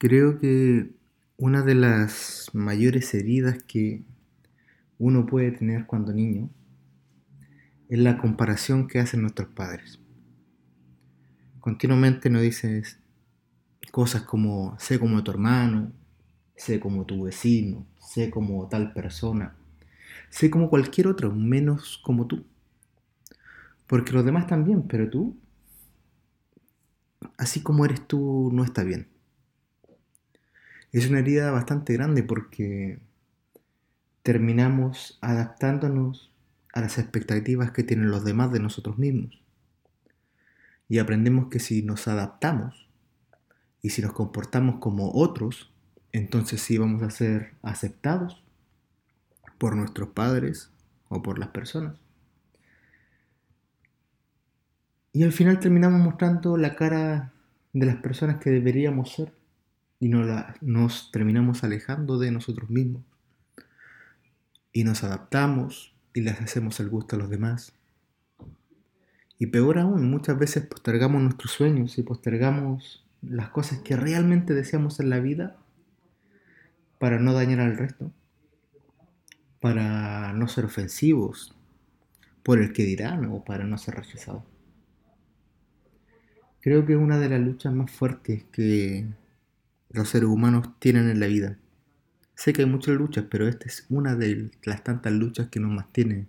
Creo que una de las mayores heridas que uno puede tener cuando niño es la comparación que hacen nuestros padres. Continuamente nos dices cosas como sé como tu hermano, sé como tu vecino, sé como tal persona, sé como cualquier otro, menos como tú. Porque los demás también, pero tú, así como eres tú, no está bien es una herida bastante grande porque terminamos adaptándonos a las expectativas que tienen los demás de nosotros mismos. Y aprendemos que si nos adaptamos y si nos comportamos como otros, entonces sí vamos a ser aceptados por nuestros padres o por las personas. Y al final terminamos mostrando la cara de las personas que deberíamos ser y nos terminamos alejando de nosotros mismos y nos adaptamos y les hacemos el gusto a los demás. Y peor aún, muchas veces postergamos nuestros sueños y postergamos las cosas que realmente deseamos en la vida para no dañar al resto, para no ser ofensivos por el que dirán o para no ser rechazados. Creo que una de las luchas más fuertes que los seres humanos tienen en la vida. Sé que hay muchas luchas, pero esta es una de las tantas luchas que nos mantiene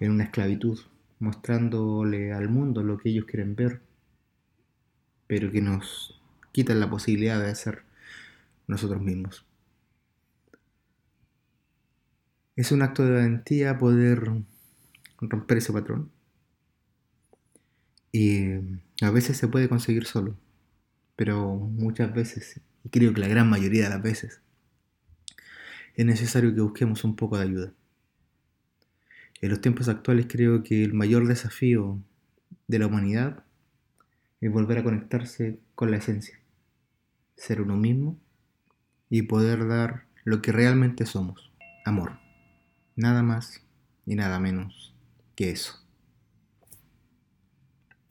en una esclavitud, mostrándole al mundo lo que ellos quieren ver, pero que nos quitan la posibilidad de ser nosotros mismos. Es un acto de valentía poder romper ese patrón. Y a veces se puede conseguir solo, pero muchas veces y creo que la gran mayoría de las veces, es necesario que busquemos un poco de ayuda. En los tiempos actuales creo que el mayor desafío de la humanidad es volver a conectarse con la esencia, ser uno mismo y poder dar lo que realmente somos, amor. Nada más y nada menos que eso.